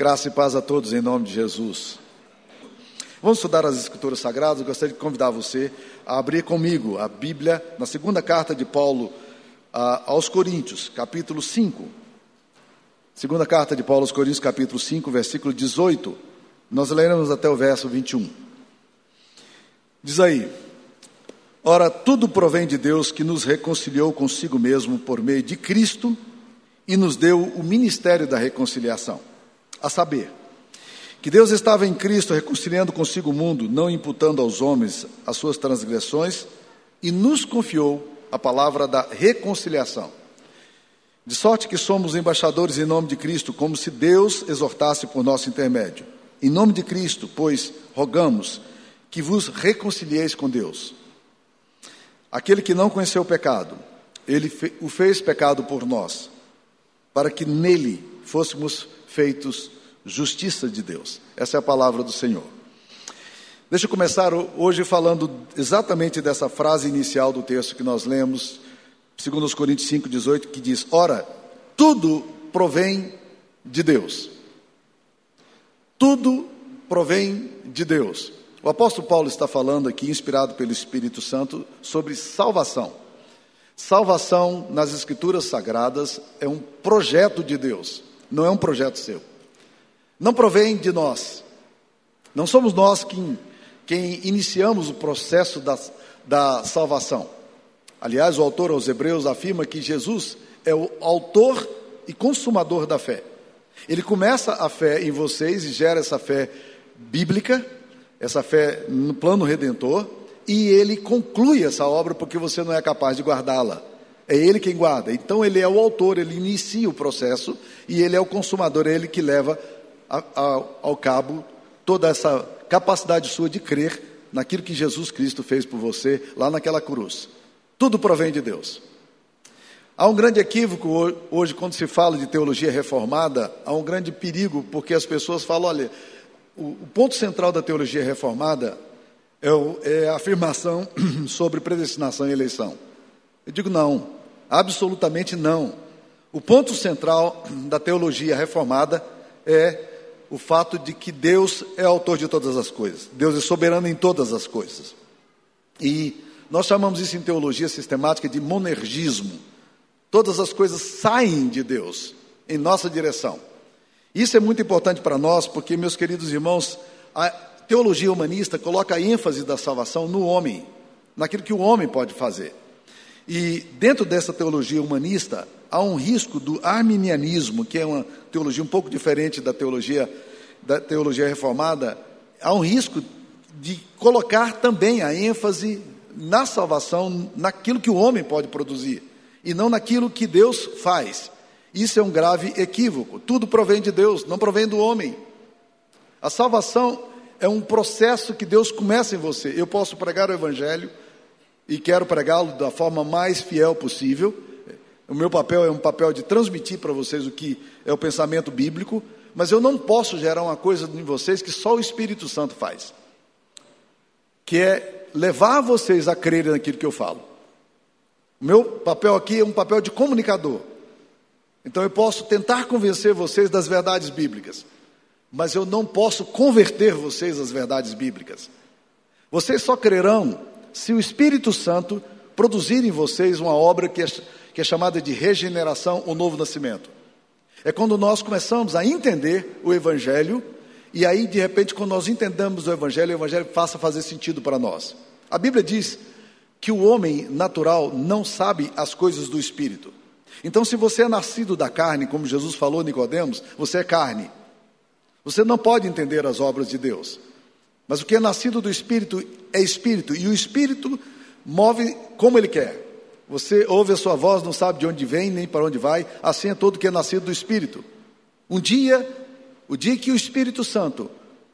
Graça e paz a todos em nome de Jesus. Vamos estudar as Escrituras Sagradas. Eu gostaria de convidar você a abrir comigo a Bíblia na segunda carta de Paulo aos Coríntios, capítulo 5. Segunda carta de Paulo aos Coríntios, capítulo 5, versículo 18. Nós leremos até o verso 21. Diz aí: Ora, tudo provém de Deus que nos reconciliou consigo mesmo por meio de Cristo e nos deu o ministério da reconciliação. A saber, que Deus estava em Cristo reconciliando consigo o mundo, não imputando aos homens as suas transgressões, e nos confiou a palavra da reconciliação. De sorte que somos embaixadores em nome de Cristo, como se Deus exortasse por nosso intermédio. Em nome de Cristo, pois, rogamos que vos reconcilieis com Deus. Aquele que não conheceu o pecado, ele o fez pecado por nós, para que nele fôssemos feitos justiça de Deus. Essa é a palavra do Senhor. Deixa eu começar hoje falando exatamente dessa frase inicial do texto que nós lemos, segundo os Coríntios 5:18, que diz: "Ora, tudo provém de Deus". Tudo provém de Deus. O apóstolo Paulo está falando aqui, inspirado pelo Espírito Santo, sobre salvação. Salvação nas Escrituras Sagradas é um projeto de Deus, não é um projeto seu não provém de nós. Não somos nós quem, quem iniciamos o processo da, da salvação. Aliás, o autor aos Hebreus afirma que Jesus é o autor e consumador da fé. Ele começa a fé em vocês e gera essa fé bíblica, essa fé no plano redentor, e ele conclui essa obra porque você não é capaz de guardá-la. É ele quem guarda. Então ele é o autor, ele inicia o processo e ele é o consumador, é ele que leva ao, ao cabo toda essa capacidade sua de crer naquilo que Jesus Cristo fez por você lá naquela cruz. Tudo provém de Deus. Há um grande equívoco hoje quando se fala de teologia reformada, há um grande perigo, porque as pessoas falam: olha, o, ponto central da teologia reformada é, o, é a afirmação sobre predestinação e eleição. Eu digo não, absolutamente não. O ponto central da teologia reformada é o fato de que Deus é autor de todas as coisas. Deus é soberano em todas as coisas. E nós chamamos isso em teologia sistemática de monergismo. Todas as coisas saem de Deus em nossa direção. Isso é muito importante para nós, porque, meus queridos irmãos, a teologia humanista coloca a ênfase da salvação no homem, naquilo que o homem pode fazer. E dentro dessa teologia humanista, há um risco do arminianismo, que é uma teologia um pouco diferente da teologia da teologia reformada, há um risco de colocar também a ênfase na salvação, naquilo que o homem pode produzir, e não naquilo que Deus faz. Isso é um grave equívoco. Tudo provém de Deus, não provém do homem. A salvação é um processo que Deus começa em você. Eu posso pregar o evangelho e quero pregá-lo da forma mais fiel possível. O meu papel é um papel de transmitir para vocês o que é o pensamento bíblico, mas eu não posso gerar uma coisa em vocês que só o Espírito Santo faz, que é levar vocês a crerem naquilo que eu falo. O meu papel aqui é um papel de comunicador. Então eu posso tentar convencer vocês das verdades bíblicas, mas eu não posso converter vocês às verdades bíblicas. Vocês só crerão se o Espírito Santo produzir em vocês uma obra que é, que é chamada de regeneração ou novo nascimento. É quando nós começamos a entender o Evangelho, e aí, de repente, quando nós entendemos o Evangelho, o Evangelho passa a fazer sentido para nós. A Bíblia diz que o homem natural não sabe as coisas do Espírito. Então, se você é nascido da carne, como Jesus falou a Nicodemos, você é carne. Você não pode entender as obras de Deus. Mas o que é nascido do Espírito é Espírito, e o Espírito move como ele quer. Você ouve a sua voz, não sabe de onde vem nem para onde vai, assim é todo que é nascido do Espírito. Um dia, o dia que o Espírito Santo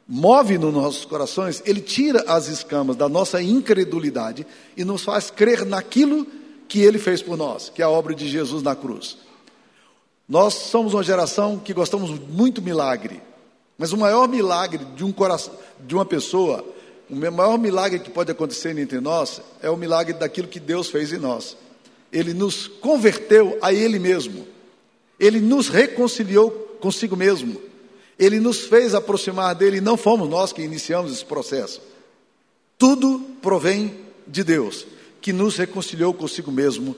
move nos nossos corações, ele tira as escamas da nossa incredulidade e nos faz crer naquilo que ele fez por nós, que é a obra de Jesus na cruz. Nós somos uma geração que gostamos muito milagre. Mas o maior milagre de um coração, de uma pessoa, o maior milagre que pode acontecer entre nós é o milagre daquilo que Deus fez em nós. Ele nos converteu a Ele mesmo. Ele nos reconciliou consigo mesmo. Ele nos fez aproximar dele, não fomos nós que iniciamos esse processo. Tudo provém de Deus, que nos reconciliou consigo mesmo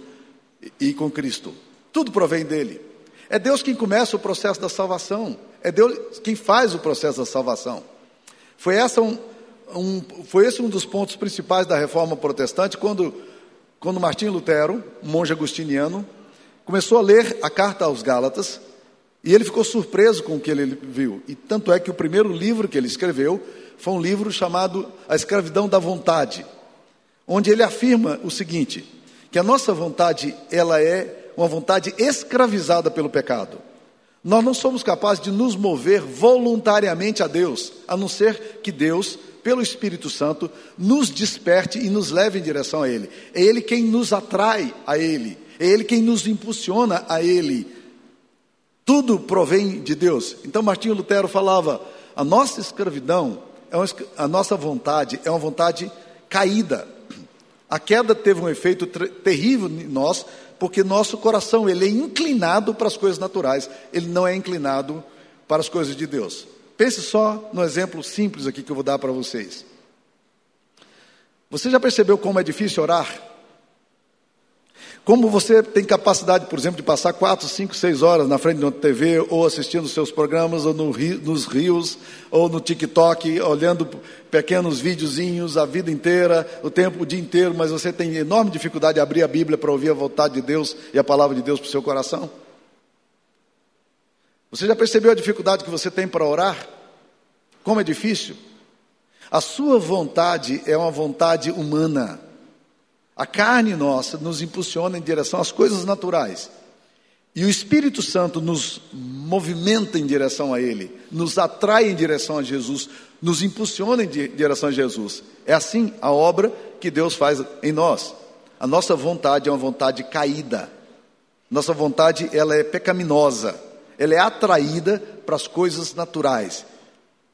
e com Cristo. Tudo provém dele. É Deus quem começa o processo da salvação. É Deus quem faz o processo da salvação. Foi, essa um, um, foi esse um dos pontos principais da reforma protestante, quando, quando Martim Lutero, monge agustiniano, começou a ler a carta aos Gálatas e ele ficou surpreso com o que ele viu. E tanto é que o primeiro livro que ele escreveu foi um livro chamado A Escravidão da Vontade, onde ele afirma o seguinte: que a nossa vontade ela é uma vontade escravizada pelo pecado. Nós não somos capazes de nos mover voluntariamente a Deus, a não ser que Deus, pelo Espírito Santo, nos desperte e nos leve em direção a Ele. É Ele quem nos atrai a Ele, é Ele quem nos impulsiona a Ele. Tudo provém de Deus. Então Martinho Lutero falava: a nossa escravidão, é uma, a nossa vontade é uma vontade caída. A queda teve um efeito terrível em nós, porque nosso coração ele é inclinado para as coisas naturais, ele não é inclinado para as coisas de Deus. Pense só no exemplo simples aqui que eu vou dar para vocês. Você já percebeu como é difícil orar? Como você tem capacidade, por exemplo, de passar quatro, cinco, seis horas na frente de uma TV, ou assistindo seus programas, ou no, nos rios, ou no TikTok, olhando pequenos videozinhos a vida inteira, o tempo, o dia inteiro, mas você tem enorme dificuldade de abrir a Bíblia para ouvir a vontade de Deus e a palavra de Deus para o seu coração? Você já percebeu a dificuldade que você tem para orar? Como é difícil? A sua vontade é uma vontade humana. A carne nossa nos impulsiona em direção às coisas naturais. E o Espírito Santo nos movimenta em direção a Ele, nos atrai em direção a Jesus, nos impulsiona em direção a Jesus. É assim a obra que Deus faz em nós. A nossa vontade é uma vontade caída. Nossa vontade ela é pecaminosa. Ela é atraída para as coisas naturais.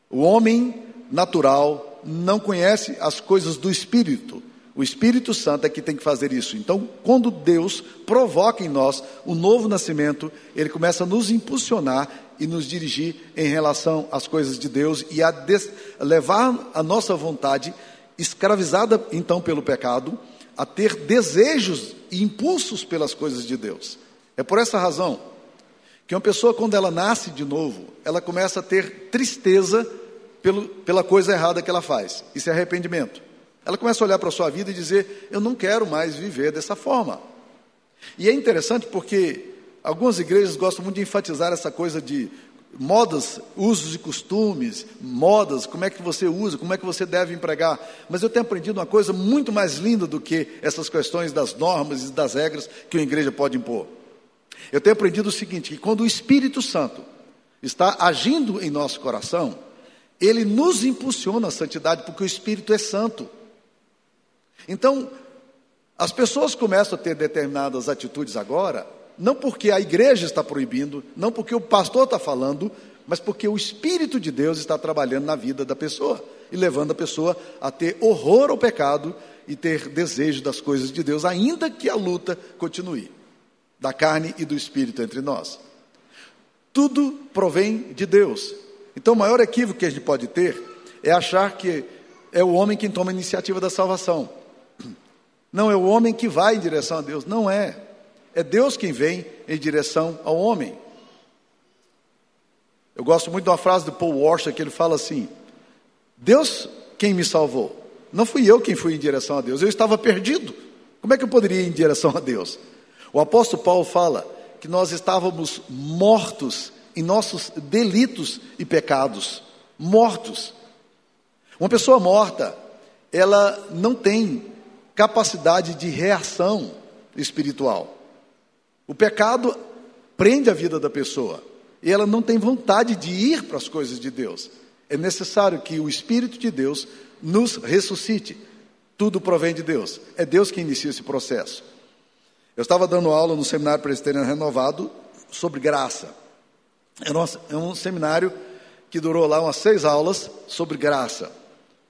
O homem natural não conhece as coisas do Espírito. O Espírito Santo é que tem que fazer isso. Então, quando Deus provoca em nós o novo nascimento, Ele começa a nos impulsionar e nos dirigir em relação às coisas de Deus e a levar a nossa vontade, escravizada então pelo pecado, a ter desejos e impulsos pelas coisas de Deus. É por essa razão que uma pessoa, quando ela nasce de novo, ela começa a ter tristeza pelo, pela coisa errada que ela faz. Isso é arrependimento. Ela começa a olhar para a sua vida e dizer: Eu não quero mais viver dessa forma. E é interessante porque algumas igrejas gostam muito de enfatizar essa coisa de modas, usos e costumes, modas, como é que você usa, como é que você deve empregar. Mas eu tenho aprendido uma coisa muito mais linda do que essas questões das normas e das regras que a igreja pode impor. Eu tenho aprendido o seguinte: que quando o Espírito Santo está agindo em nosso coração, ele nos impulsiona à santidade, porque o Espírito é santo. Então, as pessoas começam a ter determinadas atitudes agora, não porque a igreja está proibindo, não porque o pastor está falando, mas porque o Espírito de Deus está trabalhando na vida da pessoa e levando a pessoa a ter horror ao pecado e ter desejo das coisas de Deus, ainda que a luta continue, da carne e do Espírito entre nós. Tudo provém de Deus. Então, o maior equívoco que a gente pode ter é achar que é o homem quem toma a iniciativa da salvação. Não é o homem que vai em direção a Deus, não é. É Deus quem vem em direção ao homem. Eu gosto muito de uma frase do Paul Washer que ele fala assim: Deus quem me salvou. Não fui eu quem fui em direção a Deus, eu estava perdido. Como é que eu poderia ir em direção a Deus? O apóstolo Paulo fala que nós estávamos mortos em nossos delitos e pecados. Mortos. Uma pessoa morta, ela não tem capacidade de reação espiritual. O pecado prende a vida da pessoa e ela não tem vontade de ir para as coisas de Deus. É necessário que o Espírito de Deus nos ressuscite. Tudo provém de Deus. É Deus que inicia esse processo. Eu estava dando aula no seminário presbiteriano renovado sobre graça. É um seminário que durou lá umas seis aulas sobre graça.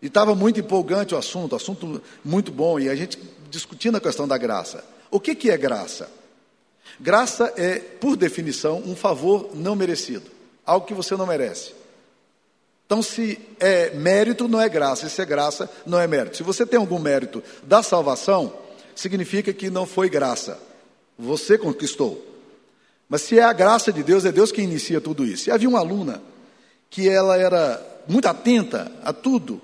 E estava muito empolgante o assunto, assunto muito bom, e a gente discutindo a questão da graça. O que, que é graça? Graça é, por definição, um favor não merecido, algo que você não merece. Então, se é mérito, não é graça. Se é graça, não é mérito. Se você tem algum mérito da salvação, significa que não foi graça. Você conquistou. Mas se é a graça de Deus, é Deus quem inicia tudo isso. E havia uma aluna que ela era muito atenta a tudo.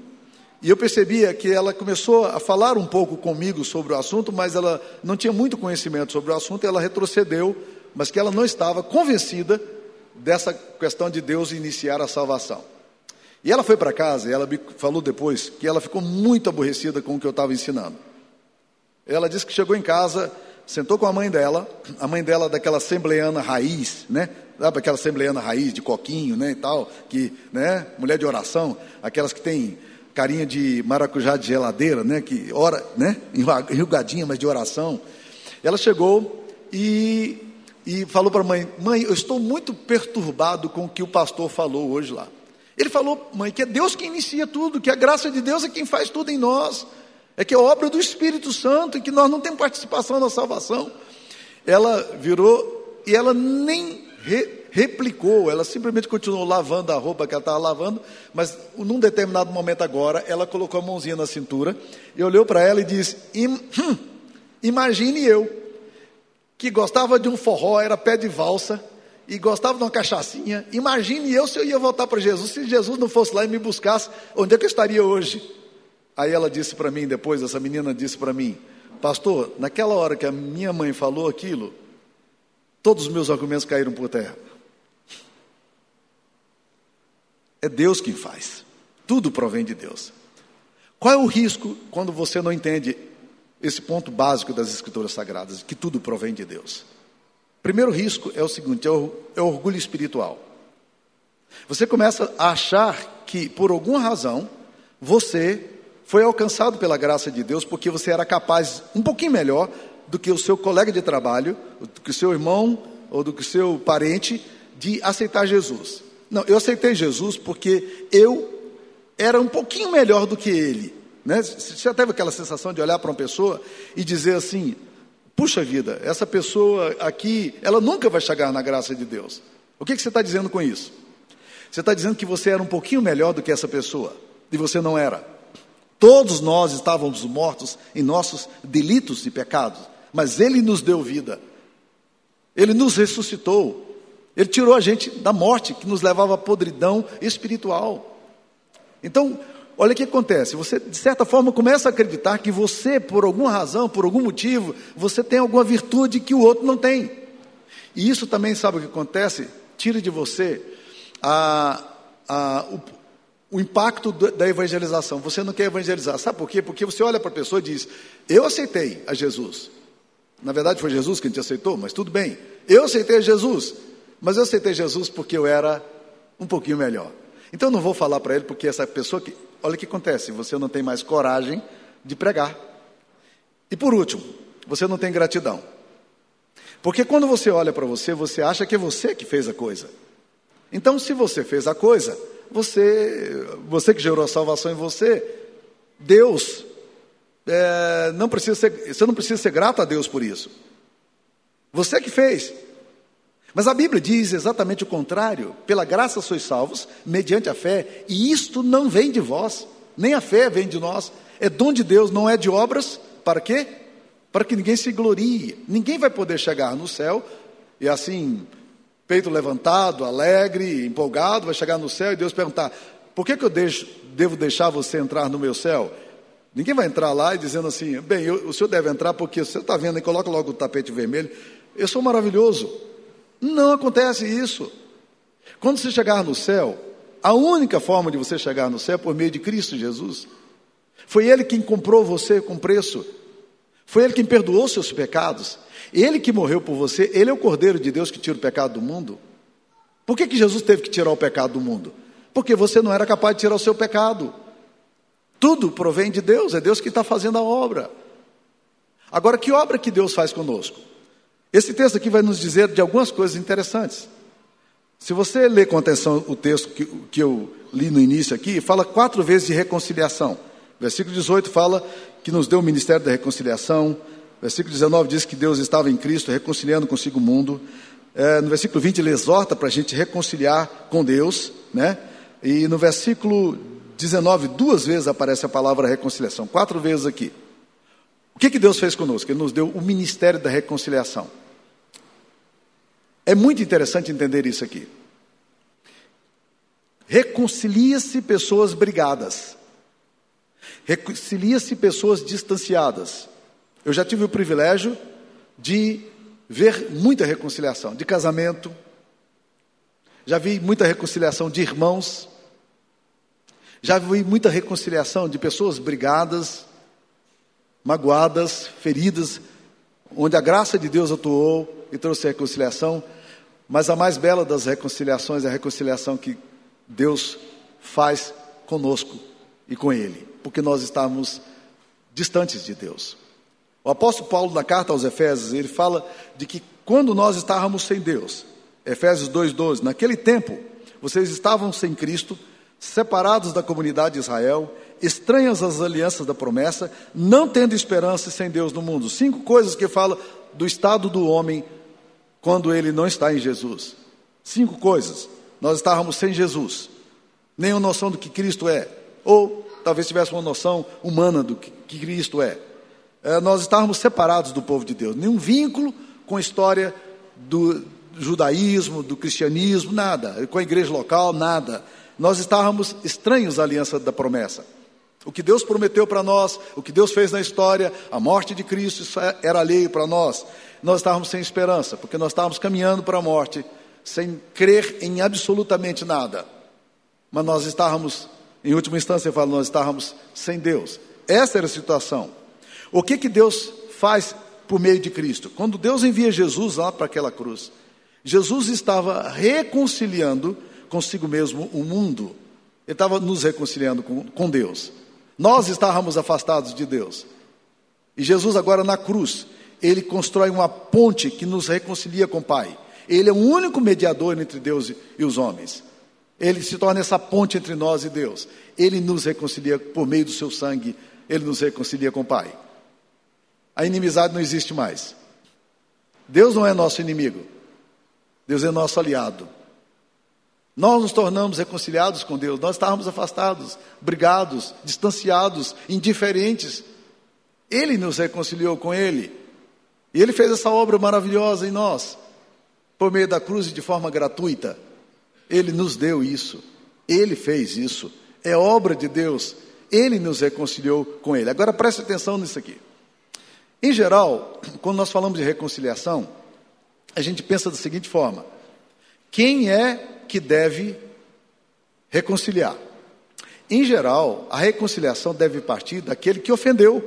E eu percebia que ela começou a falar um pouco comigo sobre o assunto, mas ela não tinha muito conhecimento sobre o assunto, e ela retrocedeu, mas que ela não estava convencida dessa questão de Deus iniciar a salvação. E ela foi para casa e ela me falou depois que ela ficou muito aborrecida com o que eu estava ensinando. Ela disse que chegou em casa, sentou com a mãe dela, a mãe dela daquela assembleiana raiz, né? Sabe aquela assembleiana raiz de coquinho, né, e tal, que, né, mulher de oração, aquelas que tem carinha de maracujá de geladeira, né, que ora, né, enrugadinha, mas de oração. Ela chegou e, e falou para a mãe: Mãe, eu estou muito perturbado com o que o pastor falou hoje lá. Ele falou, mãe, que é Deus quem inicia tudo, que a graça de Deus é quem faz tudo em nós, é que é obra do Espírito Santo e que nós não temos participação na salvação. Ela virou e ela nem re, replicou, ela simplesmente continuou lavando a roupa que ela estava lavando, mas num determinado momento agora, ela colocou a mãozinha na cintura e olhou para ela e disse: hum, Imagine eu, que gostava de um forró, era pé de valsa, e gostava de uma cachaçinha. Imagine eu se eu ia voltar para Jesus, se Jesus não fosse lá e me buscasse, onde é que eu estaria hoje? Aí ela disse para mim, depois, essa menina disse para mim, pastor, naquela hora que a minha mãe falou aquilo, todos os meus argumentos caíram por terra. É Deus quem faz, tudo provém de Deus. Qual é o risco quando você não entende esse ponto básico das Escrituras Sagradas, que tudo provém de Deus? Primeiro risco é o seguinte: é o, é orgulho espiritual. Você começa a achar que, por alguma razão, você foi alcançado pela graça de Deus porque você era capaz, um pouquinho melhor, do que o seu colega de trabalho, do que o seu irmão ou do que o seu parente, de aceitar Jesus. Não, eu aceitei Jesus porque eu era um pouquinho melhor do que ele. Né? Você já teve aquela sensação de olhar para uma pessoa e dizer assim: puxa vida, essa pessoa aqui, ela nunca vai chegar na graça de Deus. O que, que você está dizendo com isso? Você está dizendo que você era um pouquinho melhor do que essa pessoa, e você não era. Todos nós estávamos mortos em nossos delitos e pecados, mas Ele nos deu vida, Ele nos ressuscitou, Ele tirou a gente da morte que nos levava à podridão espiritual. Então, Olha o que acontece, você de certa forma começa a acreditar que você, por alguma razão, por algum motivo, você tem alguma virtude que o outro não tem. E isso também, sabe o que acontece? Tira de você a, a, o, o impacto da evangelização. Você não quer evangelizar. Sabe por quê? Porque você olha para a pessoa e diz: Eu aceitei a Jesus. Na verdade, foi Jesus quem te aceitou, mas tudo bem. Eu aceitei Jesus, mas eu aceitei Jesus porque eu era um pouquinho melhor. Então eu não vou falar para ele porque essa pessoa que olha o que acontece: você não tem mais coragem de pregar. E por último, você não tem gratidão. Porque quando você olha para você, você acha que é você que fez a coisa. Então, se você fez a coisa, você, você que gerou a salvação em você, Deus, é, não precisa ser, você não precisa ser grato a Deus por isso. Você que fez. Mas a Bíblia diz exatamente o contrário: pela graça sois salvos, mediante a fé, e isto não vem de vós, nem a fé vem de nós, é dom de Deus, não é de obras, para quê? Para que ninguém se glorie. Ninguém vai poder chegar no céu e assim, peito levantado, alegre, empolgado, vai chegar no céu e Deus perguntar: por que, que eu deixo, devo deixar você entrar no meu céu? Ninguém vai entrar lá e dizendo assim: bem, eu, o senhor deve entrar porque você está vendo e coloca logo o tapete vermelho. Eu sou maravilhoso. Não acontece isso. Quando você chegar no céu, a única forma de você chegar no céu é por meio de Cristo Jesus. Foi Ele quem comprou você com preço. Foi Ele quem perdoou seus pecados. Ele que morreu por você, Ele é o Cordeiro de Deus que tira o pecado do mundo. Por que, que Jesus teve que tirar o pecado do mundo? Porque você não era capaz de tirar o seu pecado. Tudo provém de Deus, é Deus que está fazendo a obra. Agora, que obra que Deus faz conosco? Esse texto aqui vai nos dizer de algumas coisas interessantes. Se você ler com atenção o texto que, que eu li no início aqui, fala quatro vezes de reconciliação. Versículo 18 fala que nos deu o ministério da reconciliação. Versículo 19 diz que Deus estava em Cristo reconciliando consigo o mundo. É, no versículo 20 ele exorta para a gente reconciliar com Deus, né? E no versículo 19, duas vezes aparece a palavra reconciliação, quatro vezes aqui. O que, que Deus fez conosco? Ele nos deu o ministério da reconciliação. É muito interessante entender isso aqui. Reconcilia-se pessoas brigadas. Reconcilia-se pessoas distanciadas. Eu já tive o privilégio de ver muita reconciliação de casamento, já vi muita reconciliação de irmãos, já vi muita reconciliação de pessoas brigadas, magoadas, feridas, onde a graça de Deus atuou e trouxe reconciliação. Mas a mais bela das reconciliações é a reconciliação que Deus faz conosco e com Ele, porque nós estávamos distantes de Deus. O apóstolo Paulo, na carta aos Efésios, ele fala de que quando nós estávamos sem Deus, Efésios 2,12, naquele tempo, vocês estavam sem Cristo, separados da comunidade de Israel, estranhas às alianças da promessa, não tendo esperança e sem Deus no mundo. Cinco coisas que fala do estado do homem quando ele não está em Jesus. Cinco coisas. Nós estávamos sem Jesus, nenhuma noção do que Cristo é, ou talvez tivesse uma noção humana do que Cristo é. é nós estávamos separados do povo de Deus, nenhum vínculo com a história do judaísmo, do cristianismo, nada, com a igreja local, nada. Nós estávamos estranhos à aliança da promessa. O que Deus prometeu para nós, o que Deus fez na história, a morte de Cristo, é, era alheio para nós. Nós estávamos sem esperança, porque nós estávamos caminhando para a morte, sem crer em absolutamente nada. Mas nós estávamos, em última instância, eu falo, nós estávamos sem Deus. Essa era a situação. O que, que Deus faz por meio de Cristo? Quando Deus envia Jesus lá para aquela cruz, Jesus estava reconciliando consigo mesmo o mundo. Ele estava nos reconciliando com, com Deus. Nós estávamos afastados de Deus. E Jesus, agora na cruz, ele constrói uma ponte que nos reconcilia com o Pai. Ele é o único mediador entre Deus e os homens. Ele se torna essa ponte entre nós e Deus. Ele nos reconcilia por meio do seu sangue, ele nos reconcilia com o Pai. A inimizade não existe mais. Deus não é nosso inimigo. Deus é nosso aliado. Nós nos tornamos reconciliados com Deus, nós estávamos afastados, brigados, distanciados, indiferentes. Ele nos reconciliou com Ele. E Ele fez essa obra maravilhosa em nós, por meio da cruz e de forma gratuita. Ele nos deu isso, Ele fez isso, é obra de Deus, Ele nos reconciliou com Ele. Agora preste atenção nisso aqui. Em geral, quando nós falamos de reconciliação, a gente pensa da seguinte forma: quem é que deve reconciliar. Em geral, a reconciliação deve partir daquele que ofendeu,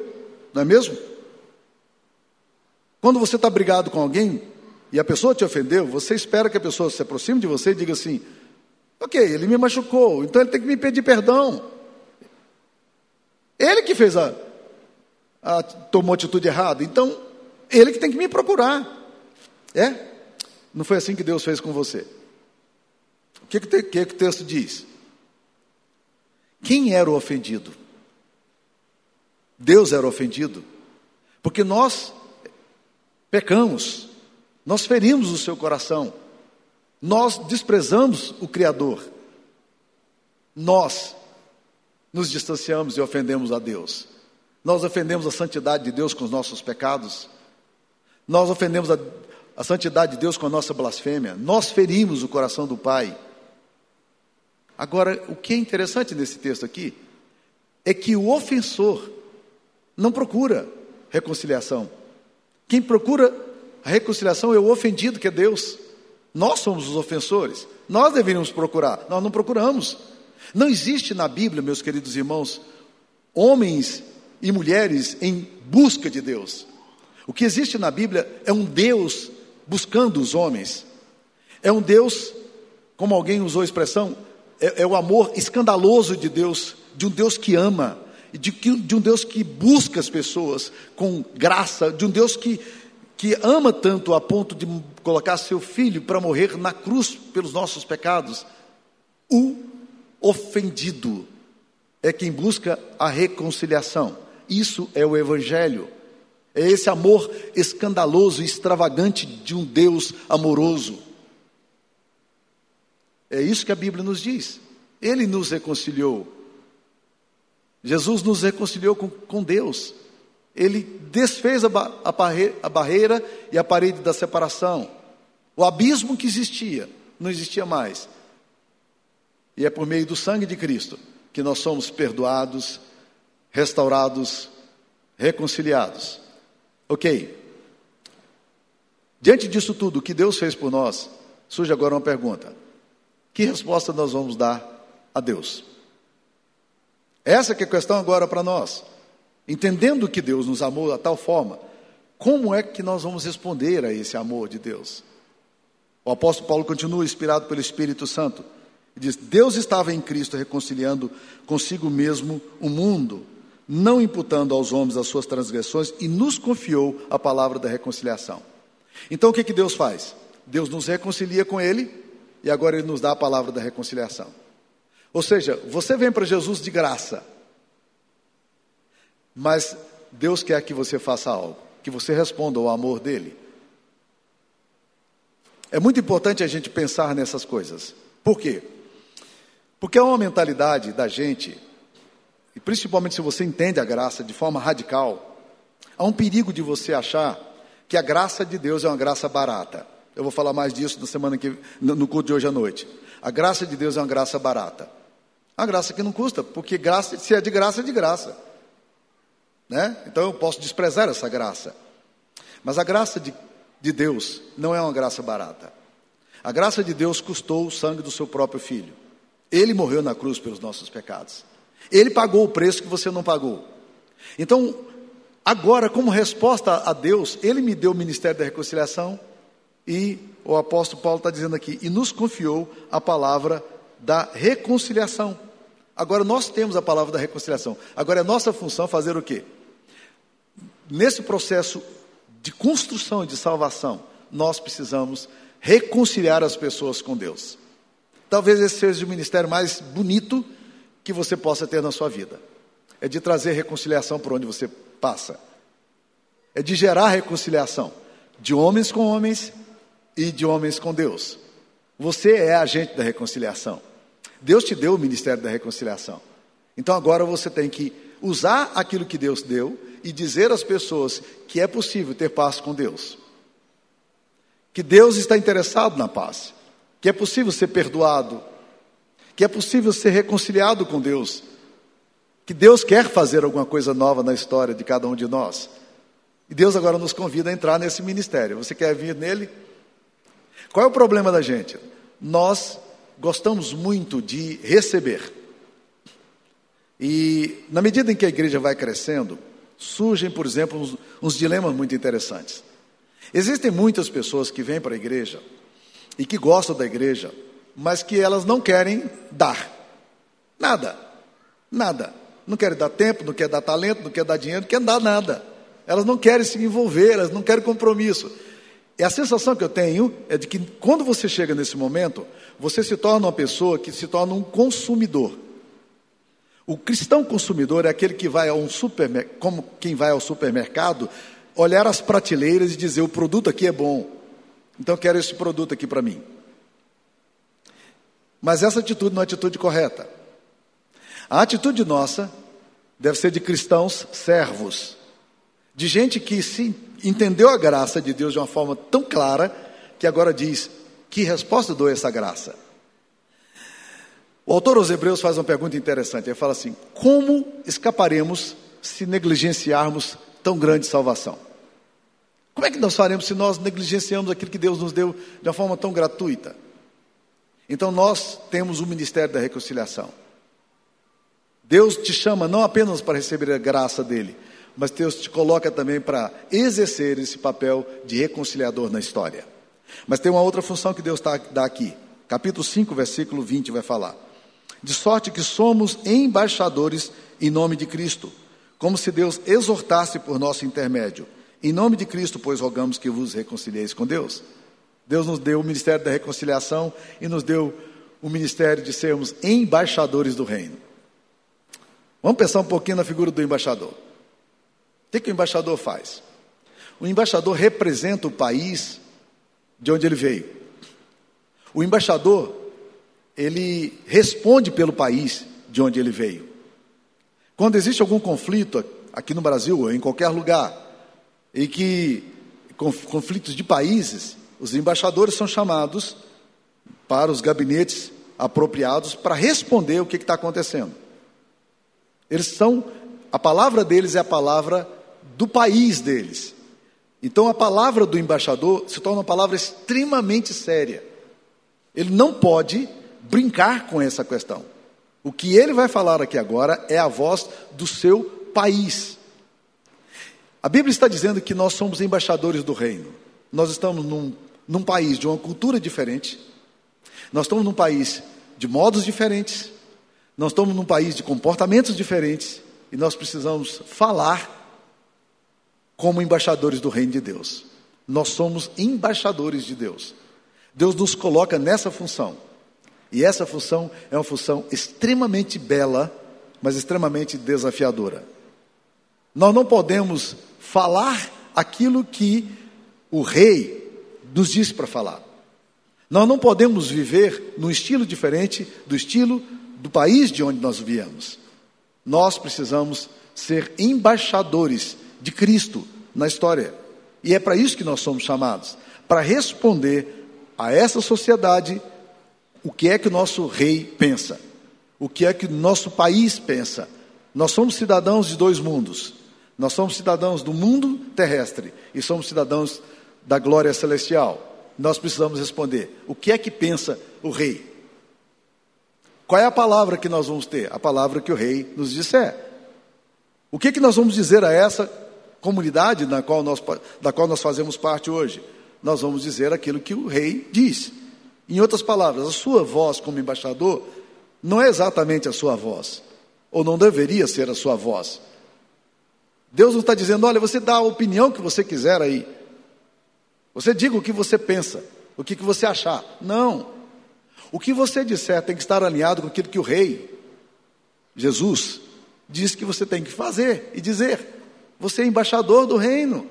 não é mesmo? Quando você está brigado com alguém e a pessoa te ofendeu, você espera que a pessoa se aproxime de você e diga assim: Ok, ele me machucou, então ele tem que me pedir perdão. Ele que fez a, a tomou a atitude errada, então ele que tem que me procurar. É? Não foi assim que Deus fez com você. O que, que, que, que o texto diz? Quem era o ofendido? Deus era ofendido. Porque nós pecamos, nós ferimos o seu coração, nós desprezamos o Criador, nós nos distanciamos e ofendemos a Deus, nós ofendemos a santidade de Deus com os nossos pecados, nós ofendemos a, a santidade de Deus com a nossa blasfêmia, nós ferimos o coração do Pai. Agora, o que é interessante nesse texto aqui é que o ofensor não procura reconciliação. Quem procura a reconciliação é o ofendido, que é Deus. Nós somos os ofensores. Nós deveríamos procurar. Nós não procuramos. Não existe na Bíblia, meus queridos irmãos, homens e mulheres em busca de Deus. O que existe na Bíblia é um Deus buscando os homens. É um Deus, como alguém usou a expressão, é, é o amor escandaloso de Deus, de um Deus que ama, de, de um Deus que busca as pessoas com graça, de um Deus que, que ama tanto a ponto de colocar seu filho para morrer na cruz pelos nossos pecados. O ofendido é quem busca a reconciliação. Isso é o Evangelho. É esse amor escandaloso e extravagante de um Deus amoroso. É isso que a Bíblia nos diz. Ele nos reconciliou. Jesus nos reconciliou com, com Deus. Ele desfez a, a, barreira, a barreira e a parede da separação. O abismo que existia não existia mais. E é por meio do sangue de Cristo que nós somos perdoados, restaurados, reconciliados. Ok. Diante disso tudo, o que Deus fez por nós, surge agora uma pergunta: que resposta nós vamos dar a Deus? Essa que é a questão agora para nós. Entendendo que Deus nos amou da tal forma, como é que nós vamos responder a esse amor de Deus? O apóstolo Paulo continua inspirado pelo Espírito Santo. E diz: Deus estava em Cristo reconciliando consigo mesmo o mundo, não imputando aos homens as suas transgressões, e nos confiou a palavra da reconciliação. Então o que, que Deus faz? Deus nos reconcilia com Ele e agora Ele nos dá a palavra da reconciliação. Ou seja, você vem para Jesus de graça, mas Deus quer que você faça algo, que você responda ao amor dele. É muito importante a gente pensar nessas coisas. Por quê? Porque é uma mentalidade da gente, e principalmente se você entende a graça de forma radical, há um perigo de você achar que a graça de Deus é uma graça barata. Eu vou falar mais disso na semana que no culto de hoje à noite. A graça de Deus é uma graça barata. A graça que não custa, porque graça, se é de graça, é de graça. Né? Então eu posso desprezar essa graça. Mas a graça de, de Deus não é uma graça barata. A graça de Deus custou o sangue do seu próprio filho. Ele morreu na cruz pelos nossos pecados. Ele pagou o preço que você não pagou. Então, agora, como resposta a Deus, Ele me deu o ministério da reconciliação e o apóstolo Paulo está dizendo aqui, e nos confiou a palavra da reconciliação. Agora nós temos a palavra da reconciliação. Agora é nossa função fazer o quê? Nesse processo de construção e de salvação, nós precisamos reconciliar as pessoas com Deus. Talvez esse seja o ministério mais bonito que você possa ter na sua vida. É de trazer reconciliação por onde você passa. É de gerar reconciliação de homens com homens e de homens com Deus. Você é agente da reconciliação. Deus te deu o ministério da reconciliação. Então agora você tem que usar aquilo que Deus deu e dizer às pessoas que é possível ter paz com Deus. Que Deus está interessado na paz. Que é possível ser perdoado. Que é possível ser reconciliado com Deus. Que Deus quer fazer alguma coisa nova na história de cada um de nós. E Deus agora nos convida a entrar nesse ministério. Você quer vir nele? Qual é o problema da gente? Nós gostamos muito de receber. E na medida em que a igreja vai crescendo, surgem, por exemplo, uns, uns dilemas muito interessantes. Existem muitas pessoas que vêm para a igreja e que gostam da igreja, mas que elas não querem dar nada, nada. Não querem dar tempo, não querem dar talento, não querem dar dinheiro, não querem dar nada. Elas não querem se envolver, elas não querem compromisso. E a sensação que eu tenho é de que quando você chega nesse momento, você se torna uma pessoa que se torna um consumidor. O cristão consumidor é aquele que vai a um supermercado, como quem vai ao supermercado, olhar as prateleiras e dizer: o produto aqui é bom, então quero esse produto aqui para mim. Mas essa atitude não é atitude correta. A atitude nossa deve ser de cristãos servos, de gente que se entendeu a graça de Deus de uma forma tão clara que agora diz: que resposta dou a essa graça? O autor aos Hebreus faz uma pergunta interessante. Ele fala assim: como escaparemos se negligenciarmos tão grande salvação? Como é que nós faremos se nós negligenciamos aquilo que Deus nos deu de uma forma tão gratuita? Então nós temos o ministério da reconciliação. Deus te chama não apenas para receber a graça dele, mas Deus te coloca também para exercer esse papel de reconciliador na história. Mas tem uma outra função que Deus tá, dá aqui. Capítulo 5, versículo 20 vai falar. De sorte que somos embaixadores em nome de Cristo, como se Deus exortasse por nosso intermédio. Em nome de Cristo, pois rogamos que vos reconcilieis com Deus. Deus nos deu o ministério da reconciliação e nos deu o ministério de sermos embaixadores do reino. Vamos pensar um pouquinho na figura do embaixador que, que o embaixador faz? O embaixador representa o país de onde ele veio. O embaixador, ele responde pelo país de onde ele veio. Quando existe algum conflito aqui no Brasil ou em qualquer lugar, e que conflitos de países, os embaixadores são chamados para os gabinetes apropriados para responder o que está acontecendo. Eles são, a palavra deles é a palavra do país deles. Então a palavra do embaixador se torna uma palavra extremamente séria. Ele não pode brincar com essa questão. O que ele vai falar aqui agora é a voz do seu país. A Bíblia está dizendo que nós somos embaixadores do reino. Nós estamos num, num país de uma cultura diferente. Nós estamos num país de modos diferentes. Nós estamos num país de comportamentos diferentes. E nós precisamos falar como embaixadores do reino de Deus. Nós somos embaixadores de Deus. Deus nos coloca nessa função. E essa função é uma função extremamente bela, mas extremamente desafiadora. Nós não podemos falar aquilo que o rei nos disse para falar. Nós não podemos viver num estilo diferente do estilo do país de onde nós viemos. Nós precisamos ser embaixadores de Cristo na história. E é para isso que nós somos chamados para responder a essa sociedade o que é que o nosso rei pensa, o que é que o nosso país pensa. Nós somos cidadãos de dois mundos. Nós somos cidadãos do mundo terrestre e somos cidadãos da glória celestial. Nós precisamos responder: o que é que pensa o rei? Qual é a palavra que nós vamos ter? A palavra que o rei nos disser. O que, é que nós vamos dizer a essa comunidade na qual nós, da qual nós fazemos parte hoje? Nós vamos dizer aquilo que o rei diz. Em outras palavras, a sua voz como embaixador não é exatamente a sua voz, ou não deveria ser a sua voz. Deus não está dizendo, olha, você dá a opinião que você quiser aí. Você diga o que você pensa, o que, que você achar. Não. O que você disser tem que estar alinhado com aquilo que o rei, Jesus, diz que você tem que fazer e dizer. Você é embaixador do reino.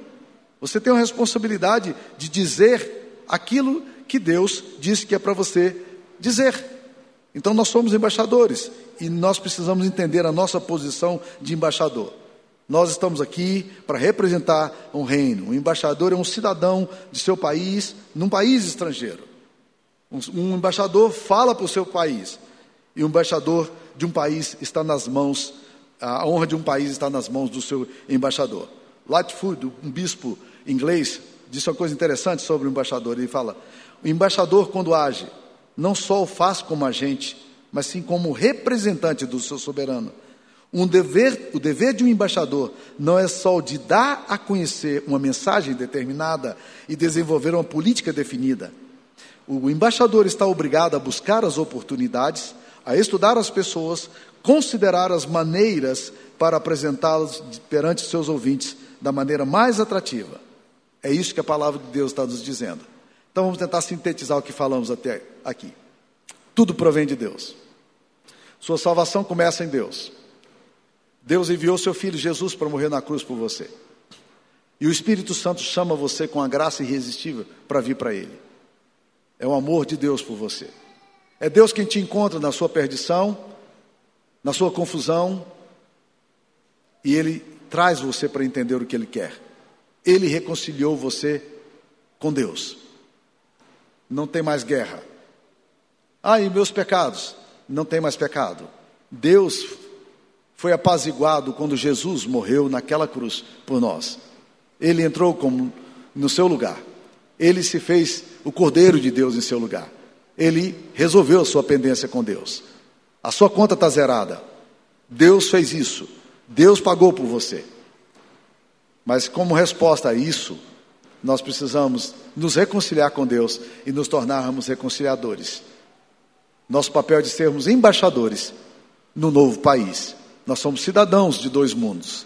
Você tem a responsabilidade de dizer aquilo que Deus disse que é para você dizer. Então nós somos embaixadores e nós precisamos entender a nossa posição de embaixador. Nós estamos aqui para representar um reino. Um embaixador é um cidadão de seu país, num país estrangeiro. Um, embaixador fala para o seu país. E um embaixador de um país está nas mãos, a honra de um país está nas mãos do seu embaixador. Lightfoot, um bispo inglês, disse uma coisa interessante sobre o embaixador. Ele fala: o embaixador, quando age, não só o faz como agente, mas sim como representante do seu soberano. Um dever, o dever de um embaixador não é só o de dar a conhecer uma mensagem determinada e desenvolver uma política definida. O embaixador está obrigado a buscar as oportunidades, a estudar as pessoas, considerar as maneiras para apresentá-las perante seus ouvintes da maneira mais atrativa. É isso que a palavra de Deus está nos dizendo. Então vamos tentar sintetizar o que falamos até aqui. Tudo provém de Deus. Sua salvação começa em Deus. Deus enviou seu filho Jesus para morrer na cruz por você. E o Espírito Santo chama você com a graça irresistível para vir para Ele. É o amor de Deus por você. É Deus quem te encontra na sua perdição, na sua confusão, e Ele traz você para entender o que Ele quer. Ele reconciliou você com Deus. Não tem mais guerra. Ah, e meus pecados? Não tem mais pecado. Deus foi apaziguado quando Jesus morreu naquela cruz por nós. Ele entrou como no seu lugar. Ele se fez o Cordeiro de Deus em seu lugar. Ele resolveu a sua pendência com Deus. A sua conta está zerada. Deus fez isso. Deus pagou por você. Mas como resposta a isso, nós precisamos nos reconciliar com Deus e nos tornarmos reconciliadores. Nosso papel é de sermos embaixadores no novo país. Nós somos cidadãos de dois mundos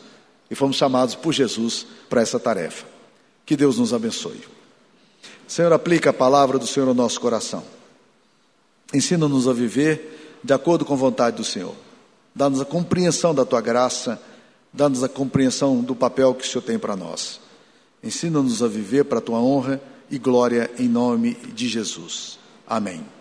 e fomos chamados por Jesus para essa tarefa. Que Deus nos abençoe. Senhor, aplica a palavra do Senhor ao nosso coração. Ensina-nos a viver de acordo com a vontade do Senhor. Dá-nos a compreensão da tua graça, dá-nos a compreensão do papel que o Senhor tem para nós. Ensina-nos a viver para a tua honra e glória em nome de Jesus. Amém.